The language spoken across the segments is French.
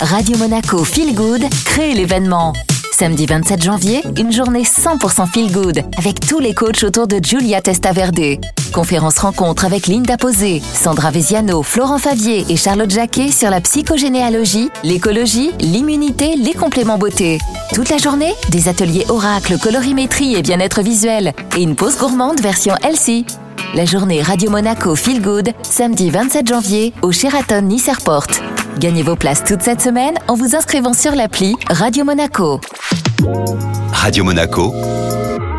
Radio Monaco Feel Good crée l'événement. Samedi 27 janvier, une journée 100% feel good avec tous les coachs autour de Giulia Testaverde. Conférence rencontre avec Linda Posé, Sandra Veziano, Florent Favier et Charlotte Jacquet sur la psychogénéalogie, l'écologie, l'immunité, les compléments beauté. Toute la journée, des ateliers oracle, colorimétrie et bien-être visuel et une pause gourmande version Elsie. La journée Radio Monaco Feel Good, samedi 27 janvier au Sheraton Nice Airport. Gagnez vos places toute cette semaine en vous inscrivant sur l'appli Radio Monaco. Radio Monaco,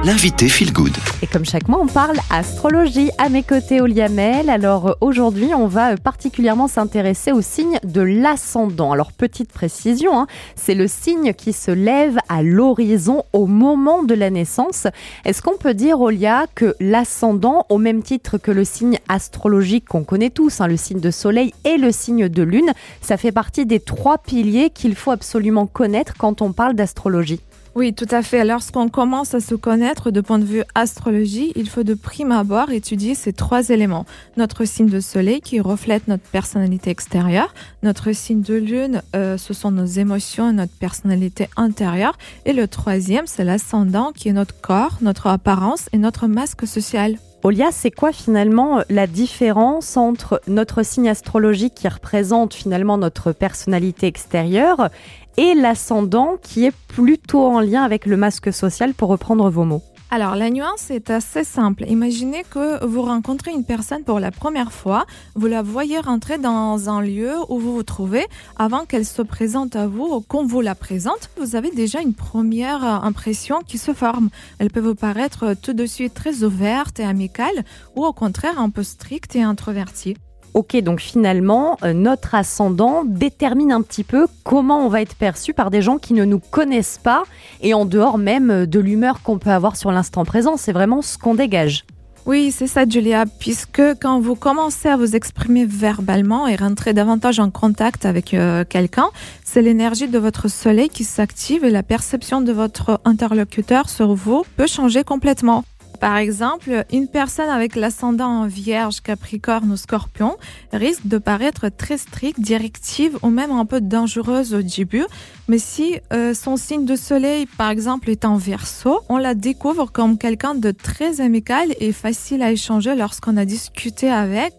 l'invité Feel Good. Et comme chaque mois, on parle astrologie. À mes côtés, Oliamel. Alors aujourd'hui, on va particulièrement s'intéresser au signe de l'ascendant. Alors petite précision, hein, c'est le signe qui se lève à l'horizon au moment de la naissance. Est-ce qu'on peut dire, Olia, que l'ascendant, au même titre que le signe astrologique qu'on connaît tous, hein, le signe de soleil et le signe de lune, ça fait partie des trois piliers qu'il faut absolument connaître quand on parle d'astrologie? Oui, tout à fait. Lorsqu'on commence à se connaître de point de vue astrologie, il faut de prime abord étudier ces trois éléments. Notre signe de soleil qui reflète notre personnalité extérieure, notre signe de lune, euh, ce sont nos émotions, notre personnalité intérieure, et le troisième, c'est l'ascendant qui est notre corps, notre apparence et notre masque social. Olia, c'est quoi finalement la différence entre notre signe astrologique qui représente finalement notre personnalité extérieure et l'ascendant qui est plutôt en lien avec le masque social pour reprendre vos mots? Alors, la nuance est assez simple. Imaginez que vous rencontrez une personne pour la première fois, vous la voyez rentrer dans un lieu où vous vous trouvez, avant qu'elle se présente à vous ou qu'on vous la présente, vous avez déjà une première impression qui se forme. Elle peut vous paraître tout de suite très ouverte et amicale, ou au contraire un peu stricte et introvertie. Ok, donc finalement, euh, notre ascendant détermine un petit peu comment on va être perçu par des gens qui ne nous connaissent pas et en dehors même euh, de l'humeur qu'on peut avoir sur l'instant présent. C'est vraiment ce qu'on dégage. Oui, c'est ça, Julia, puisque quand vous commencez à vous exprimer verbalement et rentrer davantage en contact avec euh, quelqu'un, c'est l'énergie de votre soleil qui s'active et la perception de votre interlocuteur sur vous peut changer complètement. Par exemple, une personne avec l'ascendant vierge, capricorne ou scorpion risque de paraître très stricte, directive ou même un peu dangereuse au début. Mais si euh, son signe de soleil, par exemple, est en verso, on la découvre comme quelqu'un de très amical et facile à échanger lorsqu'on a discuté avec